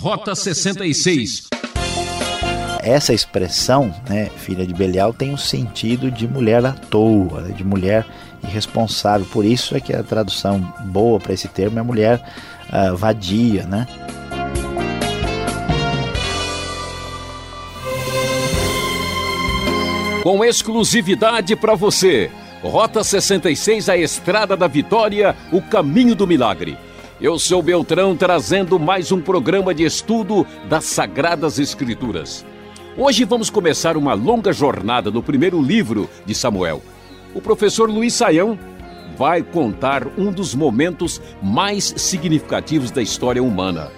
Rota 66. Essa expressão, né, filha de Belial, tem o um sentido de mulher à toa, né, de mulher irresponsável. Por isso é que a tradução boa para esse termo é mulher uh, vadia, né? Com exclusividade para você, Rota 66, a Estrada da Vitória, o caminho do milagre eu sou Beltrão trazendo mais um programa de estudo das Sagradas Escrituras. Hoje vamos começar uma longa jornada no primeiro livro de Samuel. O professor Luiz Saião vai contar um dos momentos mais significativos da história humana.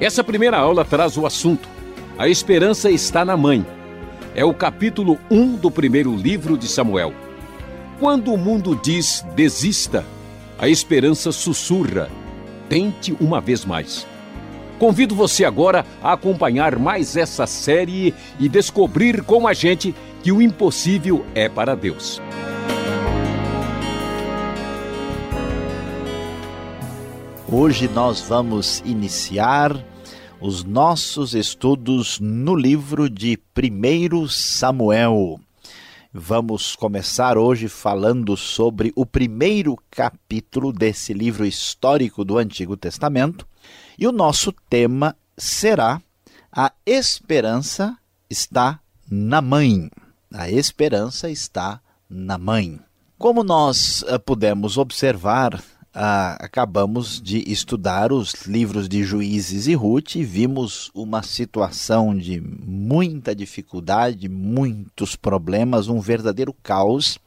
Essa primeira aula traz o assunto: A esperança está na mãe. É o capítulo 1 do primeiro livro de Samuel. Quando o mundo diz desista, a esperança sussurra Tente uma vez mais. Convido você agora a acompanhar mais essa série e descobrir com a gente que o impossível é para Deus. Hoje nós vamos iniciar os nossos estudos no livro de 1 Samuel. Vamos começar hoje falando sobre o primeiro capítulo desse livro histórico do Antigo Testamento. E o nosso tema será A Esperança está na Mãe. A esperança está na Mãe. Como nós uh, pudemos observar ah, acabamos de estudar os livros de Juízes e Ruth e vimos uma situação de muita dificuldade, muitos problemas, um verdadeiro caos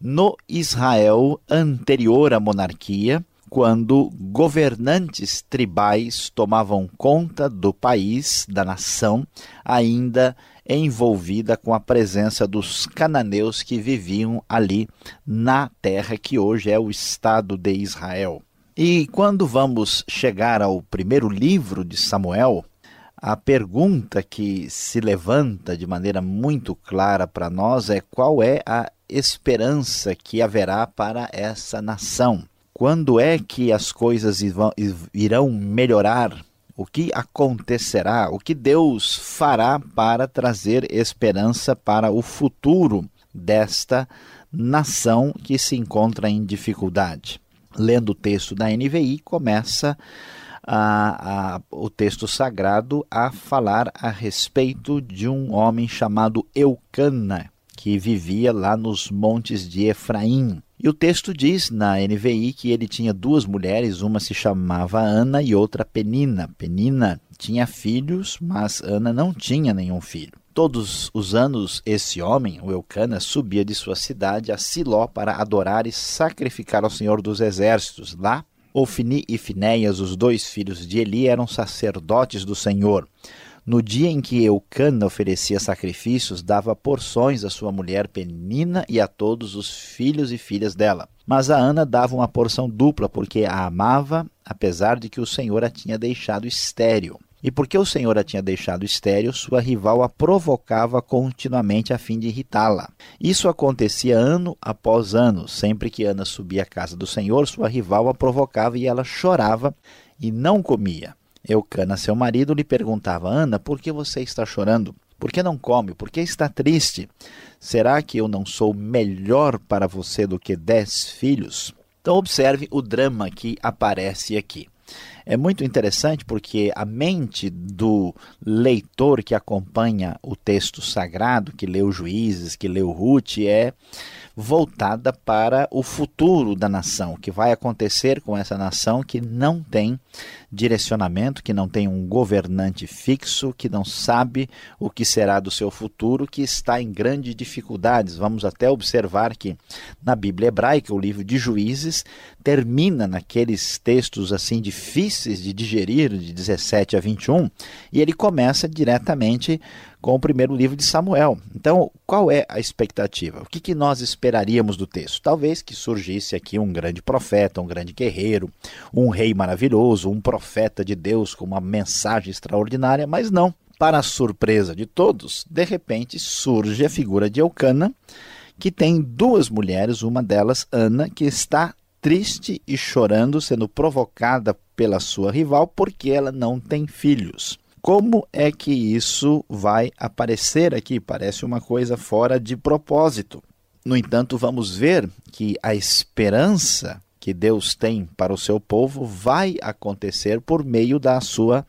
no Israel anterior à monarquia, quando governantes tribais tomavam conta do país, da nação, ainda envolvida com a presença dos cananeus que viviam ali na terra que hoje é o Estado de Israel. E quando vamos chegar ao primeiro livro de Samuel, a pergunta que se levanta de maneira muito clara para nós é qual é a esperança que haverá para essa nação? Quando é que as coisas irão melhorar o que acontecerá, o que Deus fará para trazer esperança para o futuro desta nação que se encontra em dificuldade. Lendo o texto da NVI, começa a, a, o texto sagrado a falar a respeito de um homem chamado Eucana, que vivia lá nos montes de Efraim. E o texto diz na NVI que ele tinha duas mulheres, uma se chamava Ana e outra Penina. Penina tinha filhos, mas Ana não tinha nenhum filho. Todos os anos, esse homem, o Eucana, subia de sua cidade a Siló para adorar e sacrificar ao Senhor dos Exércitos. Lá, Ofni e Finéias, os dois filhos de Eli, eram sacerdotes do Senhor. No dia em que Eucana oferecia sacrifícios, dava porções à sua mulher Penina e a todos os filhos e filhas dela. Mas a Ana dava uma porção dupla, porque a amava, apesar de que o Senhor a tinha deixado estéril. E porque o Senhor a tinha deixado estéril, sua rival a provocava continuamente a fim de irritá-la. Isso acontecia ano após ano. Sempre que Ana subia à casa do Senhor, sua rival a provocava e ela chorava e não comia. Eucana, seu marido, lhe perguntava: Ana, por que você está chorando? Por que não come? Por que está triste? Será que eu não sou melhor para você do que dez filhos? Então, observe o drama que aparece aqui. É muito interessante porque a mente do leitor que acompanha o texto sagrado, que leu Juízes, que leu Ruth, é voltada para o futuro da nação, o que vai acontecer com essa nação que não tem direcionamento, que não tem um governante fixo, que não sabe o que será do seu futuro, que está em grandes dificuldades. Vamos até observar que na Bíblia hebraica, o livro de Juízes termina naqueles textos assim difíceis de digerir, de 17 a 21, e ele começa diretamente com o primeiro livro de Samuel. Então, qual é a expectativa? O que, que nós esperaríamos do texto? Talvez que surgisse aqui um grande profeta, um grande guerreiro, um rei maravilhoso, um profeta de Deus com uma mensagem extraordinária, mas não. Para a surpresa de todos, de repente surge a figura de Eucana, que tem duas mulheres, uma delas, Ana, que está triste e chorando, sendo provocada pela sua rival porque ela não tem filhos. Como é que isso vai aparecer aqui? Parece uma coisa fora de propósito. No entanto, vamos ver que a esperança que Deus tem para o seu povo vai acontecer por meio da sua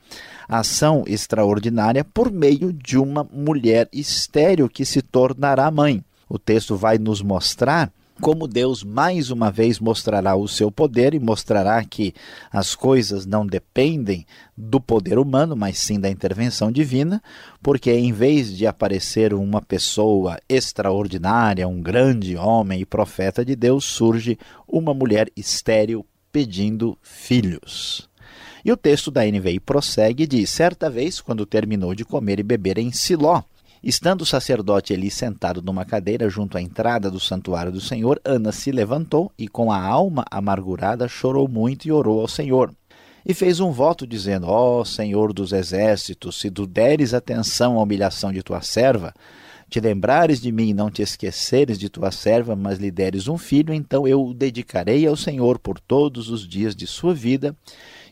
ação extraordinária, por meio de uma mulher estéril que se tornará mãe. O texto vai nos mostrar como Deus mais uma vez mostrará o seu poder e mostrará que as coisas não dependem do poder humano, mas sim da intervenção divina, porque em vez de aparecer uma pessoa extraordinária, um grande homem e profeta de Deus, surge uma mulher estéril pedindo filhos. E o texto da NVI prossegue e diz: Certa vez, quando terminou de comer e beber em Siló, Estando o sacerdote Eli sentado numa cadeira junto à entrada do santuário do Senhor, Ana se levantou e, com a alma amargurada, chorou muito e orou ao Senhor. E fez um voto, dizendo: Ó oh, Senhor dos exércitos, se tu deres atenção à humilhação de tua serva, te lembrares de mim e não te esqueceres de tua serva, mas lhe deres um filho, então eu o dedicarei ao Senhor por todos os dias de sua vida,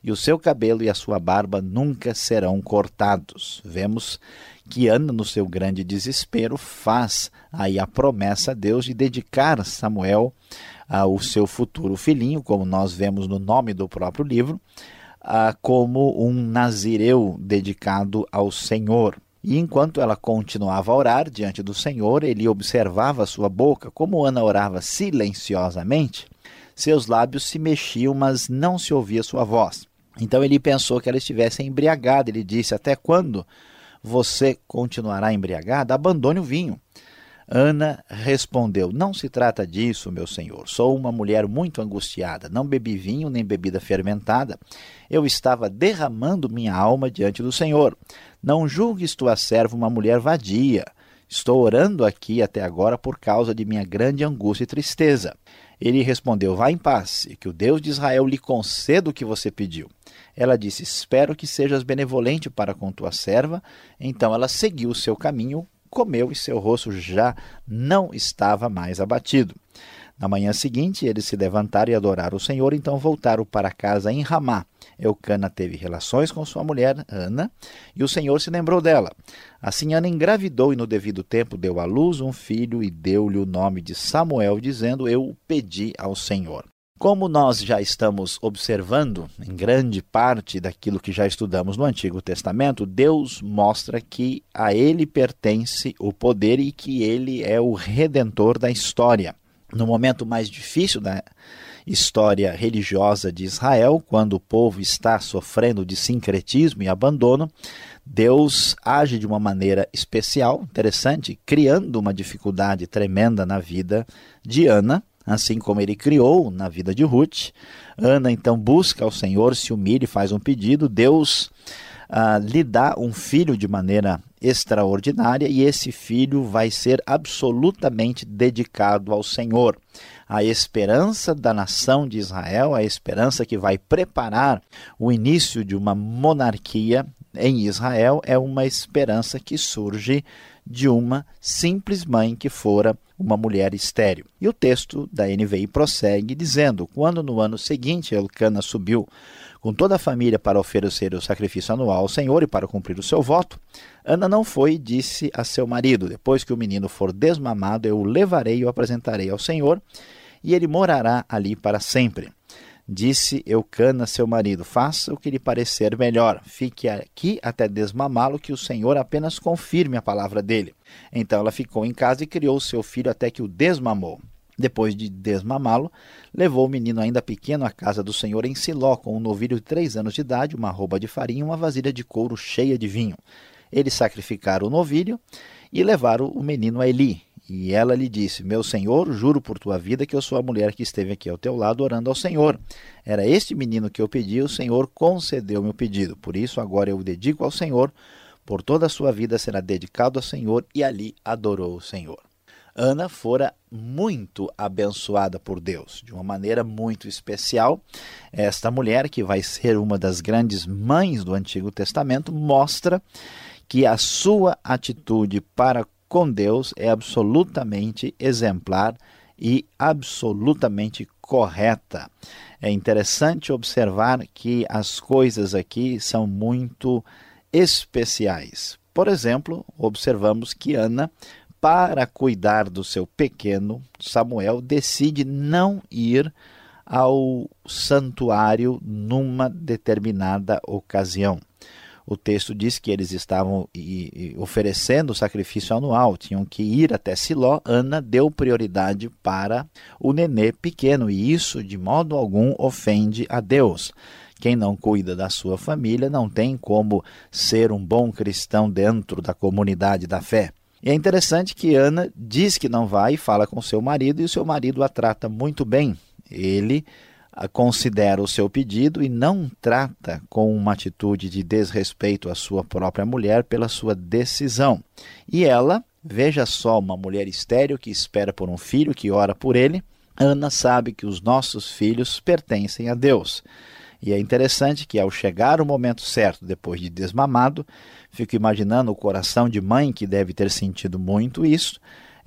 e o seu cabelo e a sua barba nunca serão cortados. Vemos que Ana, no seu grande desespero, faz aí a promessa a Deus de dedicar Samuel ao seu futuro filhinho, como nós vemos no nome do próprio livro, como um nazireu dedicado ao Senhor. E enquanto ela continuava a orar diante do Senhor, ele observava sua boca, como Ana orava silenciosamente, seus lábios se mexiam, mas não se ouvia sua voz. Então ele pensou que ela estivesse embriagada. Ele disse: Até quando você continuará embriagada, abandone o vinho. Ana respondeu: Não se trata disso, meu senhor. Sou uma mulher muito angustiada. Não bebi vinho nem bebida fermentada. Eu estava derramando minha alma diante do Senhor. Não julgues tua serva uma mulher vadia. Estou orando aqui até agora por causa de minha grande angústia e tristeza. Ele respondeu: Vá em paz, e que o Deus de Israel lhe conceda o que você pediu. Ela disse: Espero que sejas benevolente para com tua serva. Então ela seguiu o seu caminho, comeu e seu rosto já não estava mais abatido. Na manhã seguinte, eles se levantaram e adoraram o Senhor, então voltaram para casa em Ramá. Eucana teve relações com sua mulher, Ana, e o Senhor se lembrou dela. Assim, Ana engravidou e no devido tempo deu à luz um filho e deu-lhe o nome de Samuel, dizendo: Eu o pedi ao Senhor. Como nós já estamos observando em grande parte daquilo que já estudamos no Antigo Testamento, Deus mostra que a ele pertence o poder e que ele é o redentor da história. No momento mais difícil da história religiosa de Israel, quando o povo está sofrendo de sincretismo e abandono, Deus age de uma maneira especial, interessante, criando uma dificuldade tremenda na vida de Ana, assim como ele criou na vida de Ruth. Ana então busca ao Senhor, se humilha e faz um pedido. Deus ah, lhe dá um filho de maneira extraordinária e esse filho vai ser absolutamente dedicado ao Senhor. A esperança da nação de Israel, a esperança que vai preparar o início de uma monarquia em Israel, é uma esperança que surge de uma simples mãe que fora uma mulher estéril. E o texto da NVI prossegue dizendo: Quando no ano seguinte Elcana subiu com toda a família para oferecer o sacrifício anual ao Senhor e para cumprir o seu voto, Ana não foi e disse a seu marido: Depois que o menino for desmamado, eu o levarei e o apresentarei ao Senhor, e ele morará ali para sempre. Disse Eucana, seu marido: Faça o que lhe parecer melhor. Fique aqui até desmamá-lo, que o Senhor apenas confirme a palavra dele. Então ela ficou em casa e criou seu filho até que o desmamou. Depois de desmamá-lo, levou o menino ainda pequeno à casa do Senhor em Siló, com um novilho de três anos de idade, uma roupa de farinha e uma vasilha de couro cheia de vinho. Eles sacrificaram o novilho e levaram o menino a Eli. E ela lhe disse: Meu senhor, juro por tua vida que eu sou a mulher que esteve aqui ao teu lado orando ao Senhor. Era este menino que eu pedi, o Senhor concedeu meu pedido. Por isso, agora eu o dedico ao Senhor. Por toda a sua vida será dedicado ao Senhor. E ali adorou o Senhor. Ana fora muito abençoada por Deus, de uma maneira muito especial. Esta mulher, que vai ser uma das grandes mães do Antigo Testamento, mostra que a sua atitude para com Deus é absolutamente exemplar e absolutamente correta. É interessante observar que as coisas aqui são muito especiais. Por exemplo, observamos que Ana, para cuidar do seu pequeno Samuel, decide não ir ao santuário numa determinada ocasião. O texto diz que eles estavam oferecendo o sacrifício anual, tinham que ir até Siló. Ana deu prioridade para o nenê pequeno, e isso de modo algum ofende a Deus. Quem não cuida da sua família não tem como ser um bom cristão dentro da comunidade da fé. E é interessante que Ana diz que não vai e fala com seu marido, e o seu marido a trata muito bem. Ele considera o seu pedido e não trata com uma atitude de desrespeito à sua própria mulher pela sua decisão. E ela, veja só, uma mulher estéril que espera por um filho, que ora por ele. Ana sabe que os nossos filhos pertencem a Deus. E é interessante que, ao chegar o momento certo, depois de desmamado, fico imaginando o coração de mãe que deve ter sentido muito isso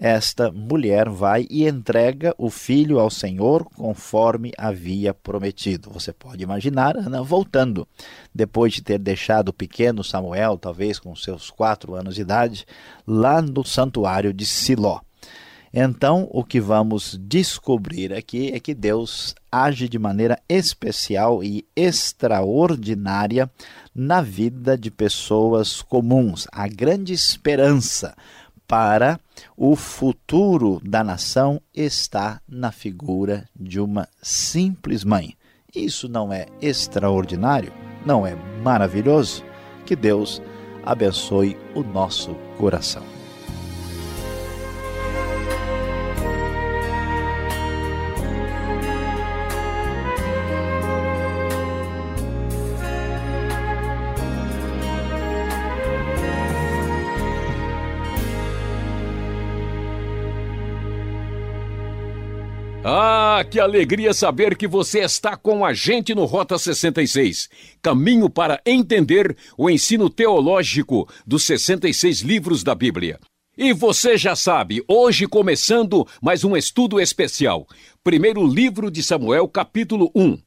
esta mulher vai e entrega o filho ao Senhor conforme havia prometido. Você pode imaginar Ana voltando, depois de ter deixado o pequeno Samuel, talvez com seus quatro anos de idade, lá no santuário de Siló. Então, o que vamos descobrir aqui é que Deus age de maneira especial e extraordinária na vida de pessoas comuns. A grande esperança para o futuro da nação está na figura de uma simples mãe. Isso não é extraordinário? Não é maravilhoso? Que Deus abençoe o nosso coração. Que alegria saber que você está com a gente no Rota 66. Caminho para entender o ensino teológico dos 66 livros da Bíblia. E você já sabe, hoje começando mais um estudo especial. Primeiro livro de Samuel, capítulo 1.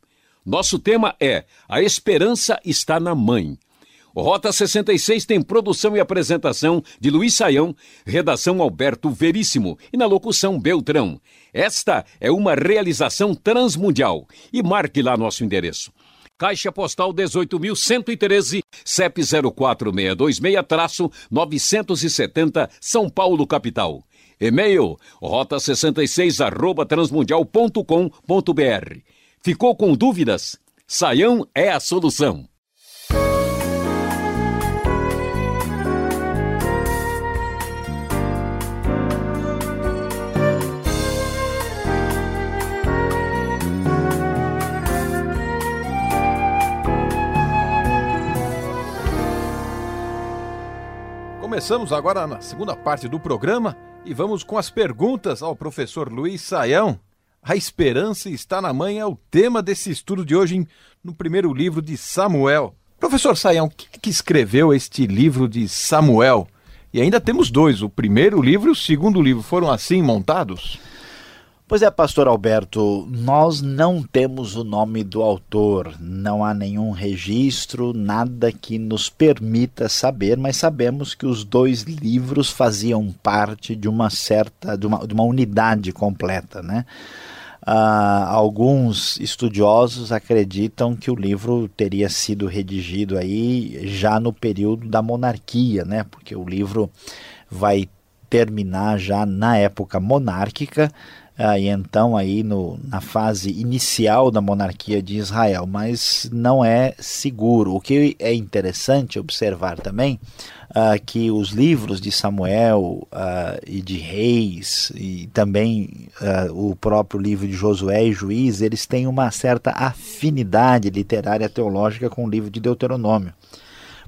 Nosso tema é A Esperança está na Mãe. Rota 66 tem produção e apresentação de Luiz Saião, redação Alberto Veríssimo e na locução Beltrão. Esta é uma realização transmundial e marque lá nosso endereço. Caixa Postal 18.113, CEP 04626-970, São Paulo, capital. E-mail rota66 arroba transmundial.com.br. Ficou com dúvidas? Saião é a solução. Começamos agora na segunda parte do programa e vamos com as perguntas ao professor Luiz Saião. A esperança está na mãe é o tema desse estudo de hoje no primeiro livro de Samuel. Professor Saião, quem que escreveu este livro de Samuel? E ainda temos dois, o primeiro livro e o segundo livro. Foram assim montados? Pois é, pastor Alberto, nós não temos o nome do autor, não há nenhum registro, nada que nos permita saber, mas sabemos que os dois livros faziam parte de uma certa, de uma, de uma unidade completa, né? Uh, alguns estudiosos acreditam que o livro teria sido redigido aí já no período da monarquia, né? Porque o livro vai terminar já na época monárquica, ah, e então aí no, na fase inicial da monarquia de Israel, mas não é seguro. O que é interessante observar também ah, que os livros de Samuel ah, e de Reis e também ah, o próprio livro de Josué e Juiz, eles têm uma certa afinidade literária teológica com o livro de Deuteronômio.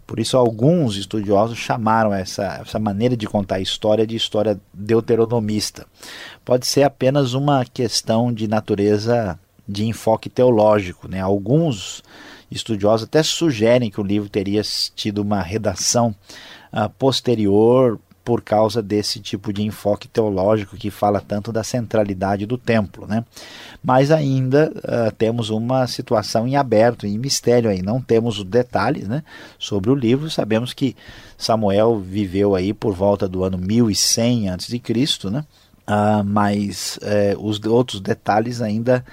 Por isso, alguns estudiosos chamaram essa, essa maneira de contar a história de história deuteronomista. Pode ser apenas uma questão de natureza de enfoque teológico. Né? Alguns estudiosos até sugerem que o livro teria tido uma redação uh, posterior por causa desse tipo de enfoque teológico que fala tanto da centralidade do templo, né? Mas ainda uh, temos uma situação em aberto, em mistério aí, não temos os detalhes, né, sobre o livro. Sabemos que Samuel viveu aí por volta do ano 1100 a.C., né? Uh, mas uh, os outros detalhes ainda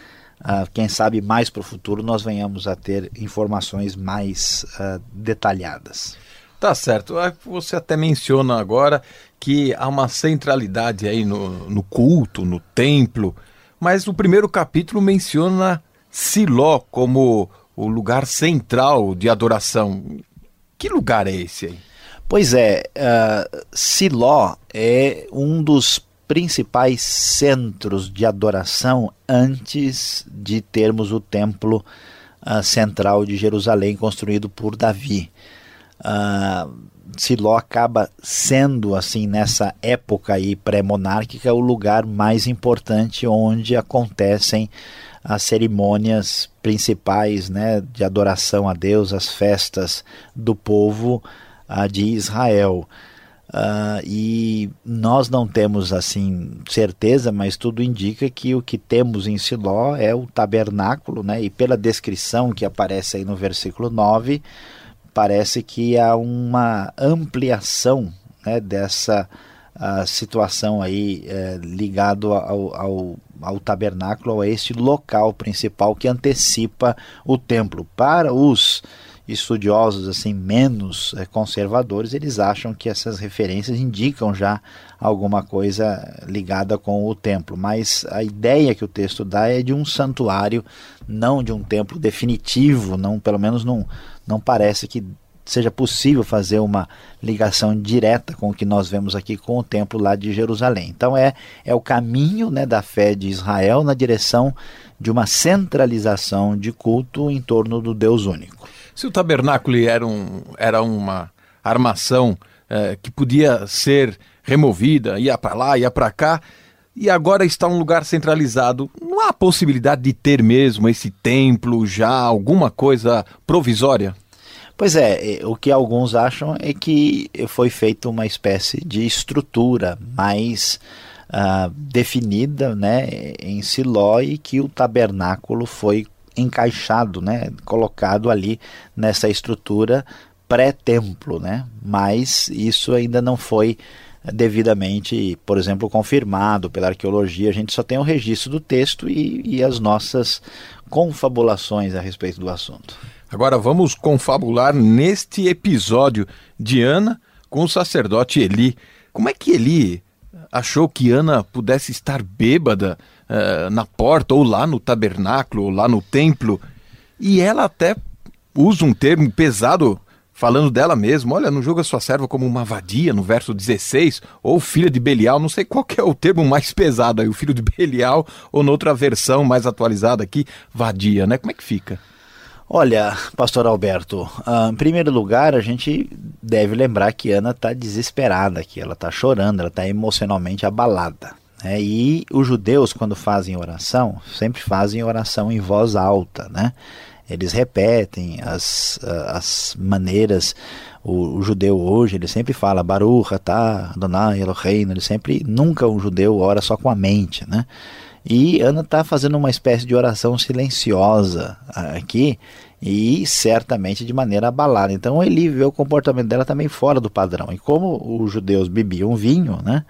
Uh, quem sabe mais para o futuro nós venhamos a ter informações mais detalhadas. Tá certo. Ah, você até menciona agora que há uma centralidade aí no, no culto, no templo, mas o primeiro capítulo menciona Siló como o lugar central de adoração. Que lugar é esse aí? Pois é, uh, Siló é um dos principais centros de adoração antes de termos o templo uh, central de Jerusalém construído por Davi. Uh, Siló acaba sendo assim nessa época aí pré-monárquica o lugar mais importante onde acontecem as cerimônias principais né, de adoração a Deus, as festas do povo uh, de Israel. Uh, e nós não temos assim certeza, mas tudo indica que o que temos em Siló é o tabernáculo, né? E pela descrição que aparece aí no versículo 9, parece que há uma ampliação né, dessa uh, situação aí uh, ligado ao, ao, ao tabernáculo, a este local principal que antecipa o templo. Para os estudiosos assim menos é, conservadores, eles acham que essas referências indicam já alguma coisa ligada com o templo, mas a ideia que o texto dá é de um santuário, não de um templo definitivo, não pelo menos não, não parece que seja possível fazer uma ligação direta com o que nós vemos aqui com o templo lá de Jerusalém. Então é, é o caminho né, da fé de Israel na direção de uma centralização de culto em torno do Deus único. Se o tabernáculo era, um, era uma armação é, que podia ser removida, ia para lá, ia para cá, e agora está um lugar centralizado, não há possibilidade de ter mesmo esse templo já, alguma coisa provisória? Pois é, o que alguns acham é que foi feita uma espécie de estrutura mais uh, definida né, em Siló e que o tabernáculo foi encaixado, né, colocado ali nessa estrutura pré-templo, né? Mas isso ainda não foi devidamente, por exemplo, confirmado pela arqueologia. A gente só tem o registro do texto e, e as nossas confabulações a respeito do assunto. Agora vamos confabular neste episódio de Ana com o sacerdote Eli. Como é que Eli achou que Ana pudesse estar bêbada uh, na porta, ou lá no tabernáculo, ou lá no templo. E ela até usa um termo pesado falando dela mesma. Olha, não julga sua serva como uma vadia, no verso 16, ou filha de Belial, não sei qual é o termo mais pesado aí, o filho de Belial, ou noutra versão mais atualizada aqui, vadia, né? Como é que fica? Olha, pastor Alberto, uh, em primeiro lugar, a gente deve lembrar que Ana está desesperada, que ela está chorando, ela está emocionalmente abalada. Né? E os judeus, quando fazem oração, sempre fazem oração em voz alta, né? Eles repetem as, as maneiras. O, o judeu hoje, ele sempre fala Baruch, tá, Adonai, Eloheinu, ele sempre, nunca um judeu ora só com a mente, né? E Ana está fazendo uma espécie de oração silenciosa aqui e certamente de maneira abalada. Então ele vê o comportamento dela também fora do padrão. E como os judeus bebiam vinho, né?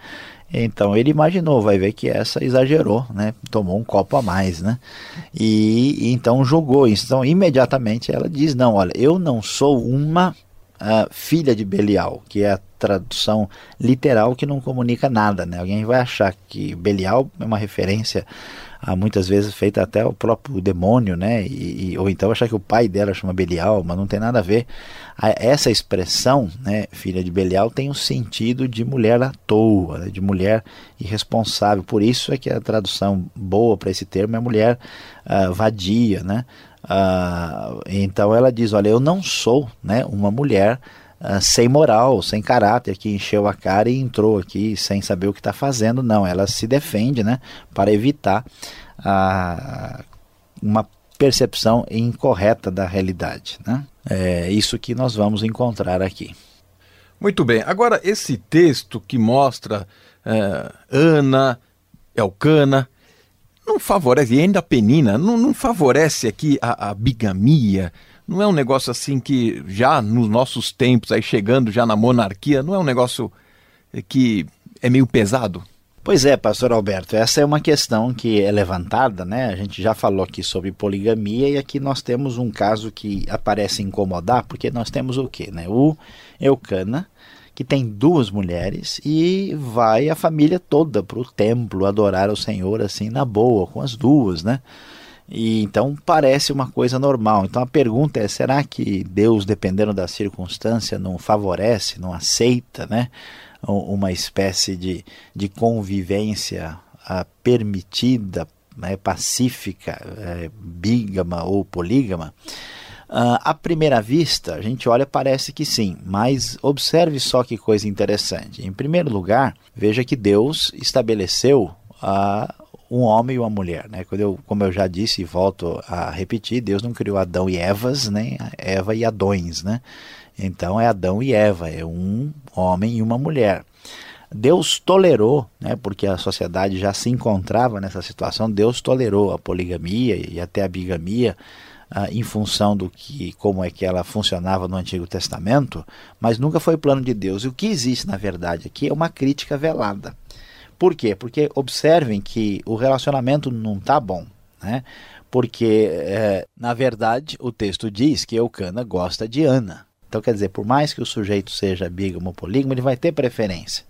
Então ele imaginou, vai ver que essa exagerou, né? Tomou um copo a mais, né? E, e então julgou isso. Então imediatamente ela diz: não, olha, eu não sou uma uh, filha de Belial, que é a tradução literal que não comunica nada, né? Alguém vai achar que Belial é uma referência há muitas vezes feita até o próprio demônio, né? E, e, ou então achar que o pai dela chama Belial, mas não tem nada a ver. Essa expressão, né, filha de Belial, tem um sentido de mulher à toa, né, de mulher irresponsável. Por isso é que a tradução boa para esse termo é mulher uh, vadia, né? Uh, então ela diz, olha, eu não sou, né, uma mulher Uh, sem moral, sem caráter, que encheu a cara e entrou aqui sem saber o que está fazendo. Não, ela se defende né, para evitar uh, uma percepção incorreta da realidade. Né? É isso que nós vamos encontrar aqui. Muito bem. Agora, esse texto que mostra uh, Ana, Elcana, não favorece, e ainda a Penina, não, não favorece aqui a, a, bigamia, não é um negócio assim que já nos nossos tempos, aí chegando já na monarquia, não é um negócio que é meio pesado? Pois é, pastor Alberto, essa é uma questão que é levantada, né? A gente já falou aqui sobre poligamia e aqui nós temos um caso que aparece incomodar, porque nós temos o quê, né? O Eucana, que tem duas mulheres e vai a família toda para o templo adorar o Senhor assim na boa, com as duas, né? E então parece uma coisa normal. Então a pergunta é: será que Deus, dependendo da circunstância, não favorece, não aceita, né? uma espécie de, de convivência uh, permitida, né, pacífica, é, bígama ou polígama, uh, à primeira vista, a gente olha parece que sim, mas observe só que coisa interessante. Em primeiro lugar, veja que Deus estabeleceu uh, um homem e uma mulher. Né? Quando eu, como eu já disse e volto a repetir, Deus não criou Adão e Evas, nem Eva e Adões. Né? Então é Adão e Eva, é um homem e uma mulher. Deus tolerou, né, porque a sociedade já se encontrava nessa situação, Deus tolerou a poligamia e até a bigamia ah, em função do que como é que ela funcionava no Antigo Testamento, mas nunca foi plano de Deus. E o que existe na verdade aqui é uma crítica velada. Por quê? Porque observem que o relacionamento não está bom, né? Porque é, na verdade o texto diz que Eucana gosta de Ana. Então, quer dizer, por mais que o sujeito seja bígamo ou polígamo, ele vai ter preferência.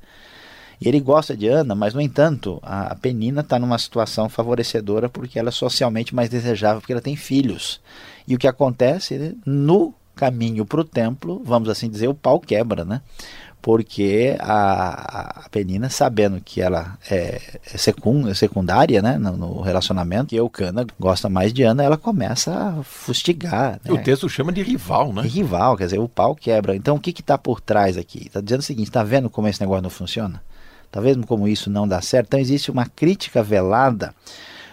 E ele gosta de Ana, mas, no entanto, a, Penina está numa situação favorecedora porque ela é socialmente mais desejável, porque ela tem filhos. E o que acontece no caminho para o templo, vamos assim dizer, o pau quebra, né? porque a, a Penina, sabendo que ela é, é, é secundária né, no, no, relacionamento, e Eucana gosta mais de Ana, ela começa a fustigar. Né? O texto chama de rival, né? De rival, quer dizer, o pau quebra. Então, o que está por trás aqui? Está dizendo o seguinte: está vendo como esse negócio não funciona? Está vendo como isso não dá certo? Então, existe uma crítica velada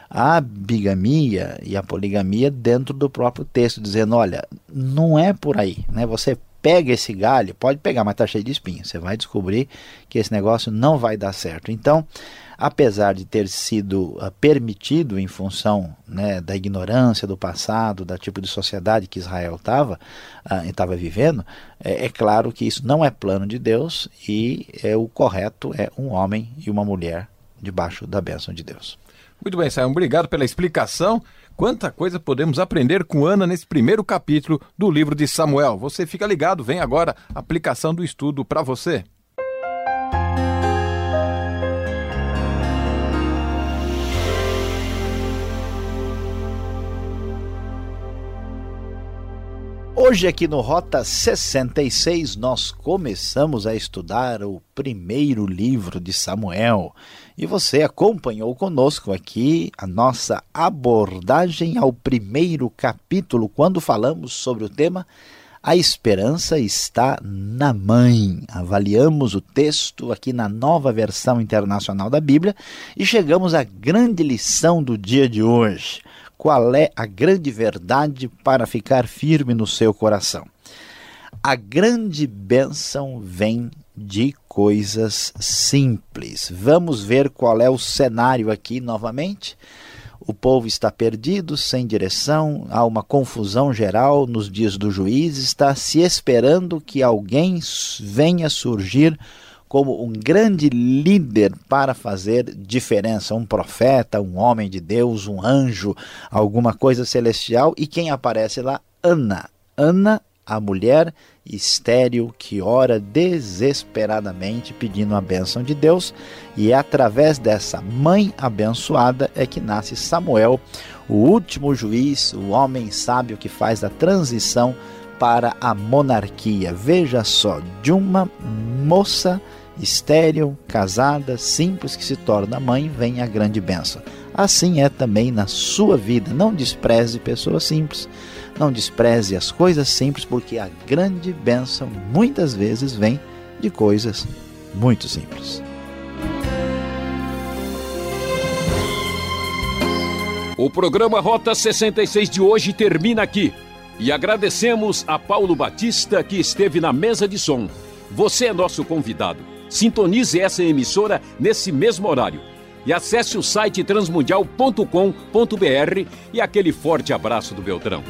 à bigamia e à poligamia dentro do próprio texto, dizendo: olha, não é por aí, né? Você pega esse galho, pode pegar, mas está cheio de espinhos. Você vai descobrir que esse negócio não vai dar certo. Então, apesar de ter sido uh, permitido em função né, da ignorância do passado, da tipo de sociedade que Israel estava uh, estava vivendo, é, é, claro que isso não é plano de Deus e é, o correto é um homem e uma mulher debaixo da bênção de Deus. Muito bem, Sayão, obrigado pela explicação. Quanta coisa podemos aprender com Ana nesse primeiro capítulo do livro de Samuel. Você fica ligado, vem agora a aplicação do estudo para você. Hoje, aqui no Rota 66, nós começamos a estudar o primeiro livro de Samuel. E você acompanhou conosco aqui a nossa abordagem ao primeiro capítulo, quando falamos sobre o tema A Esperança está na Mãe. Avaliamos o texto aqui na nova versão internacional da Bíblia e chegamos à grande lição do dia de hoje. Qual é a grande verdade para ficar firme no seu coração? A grande bênção vem de coisas simples. Vamos ver qual é o cenário aqui novamente. O povo está perdido, sem direção, há uma confusão geral nos dias do juiz, está se esperando que alguém venha surgir como um grande líder para fazer diferença, um profeta, um homem de Deus, um anjo, alguma coisa celestial, e quem aparece lá? Ana. Ana, a mulher estéril que ora desesperadamente pedindo a bênção de Deus, e é através dessa mãe abençoada é que nasce Samuel, o último juiz, o homem sábio que faz a transição para a monarquia. Veja só, de uma moça estéril, casada, simples que se torna mãe, vem a grande bênção. Assim é também na sua vida. Não despreze pessoas simples não despreze as coisas simples, porque a grande bênção muitas vezes vem de coisas muito simples. O programa Rota 66 de hoje termina aqui. E agradecemos a Paulo Batista que esteve na mesa de som. Você é nosso convidado. Sintonize essa emissora nesse mesmo horário. E acesse o site transmundial.com.br e aquele forte abraço do Beltrão.